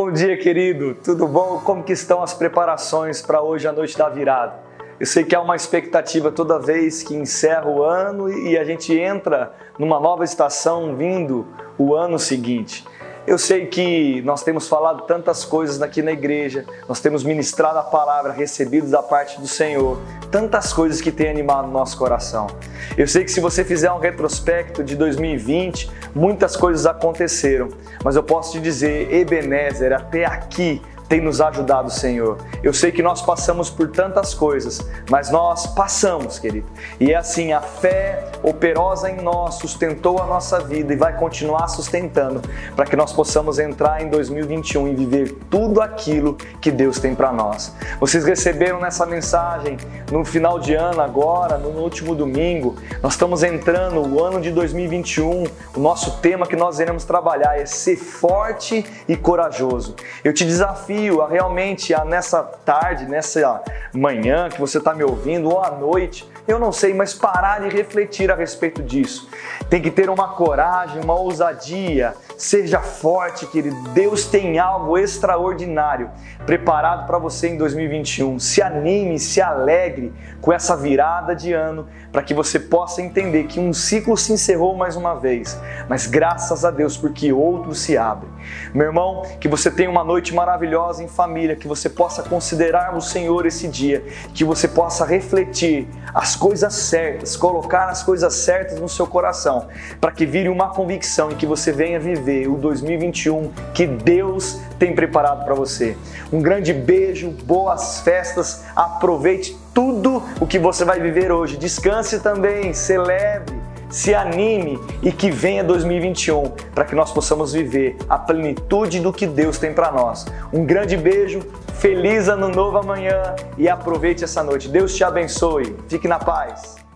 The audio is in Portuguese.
Bom dia, querido. Tudo bom? Como que estão as preparações para hoje, a noite da virada? Eu sei que há uma expectativa toda vez que encerra o ano e a gente entra numa nova estação vindo o ano seguinte. Eu sei que nós temos falado tantas coisas aqui na igreja, nós temos ministrado a palavra recebidos da parte do Senhor, tantas coisas que têm animado nosso coração. Eu sei que se você fizer um retrospecto de 2020, muitas coisas aconteceram, mas eu posso te dizer, Ebenezer, até aqui tem nos ajudado, Senhor. Eu sei que nós passamos por tantas coisas, mas nós passamos, querido. E é assim, a fé operosa em nós sustentou a nossa vida e vai continuar sustentando para que nós possamos entrar em 2021 e viver tudo aquilo que Deus tem para nós. Vocês receberam nessa mensagem no final de ano agora, no último domingo, nós estamos entrando o ano de 2021. O nosso tema que nós iremos trabalhar é ser forte e corajoso. Eu te desafio desafio a realmente a nessa tarde, nessa manhã que você está me ouvindo ou à noite, eu não sei, mas parar e refletir a respeito disso. Tem que ter uma coragem, uma ousadia. Seja forte, querido. Deus tem algo extraordinário preparado para você em 2021. Se anime, se alegre com essa virada de ano, para que você possa entender que um ciclo se encerrou mais uma vez, mas graças a Deus porque outro se abre. Meu irmão, que você tenha uma noite maravilhosa em família, que você possa considerar o Senhor esse dia, que você possa refletir as coisas certas, colocar as coisas certas no seu coração, para que vire uma convicção e que você venha viver o 2021 que Deus tem preparado para você. Um grande beijo, boas festas, aproveite tudo o que você vai viver hoje. Descanse também, celebre se anime e que venha 2021 para que nós possamos viver a plenitude do que Deus tem para nós. Um grande beijo, feliz ano novo amanhã e aproveite essa noite. Deus te abençoe. Fique na paz.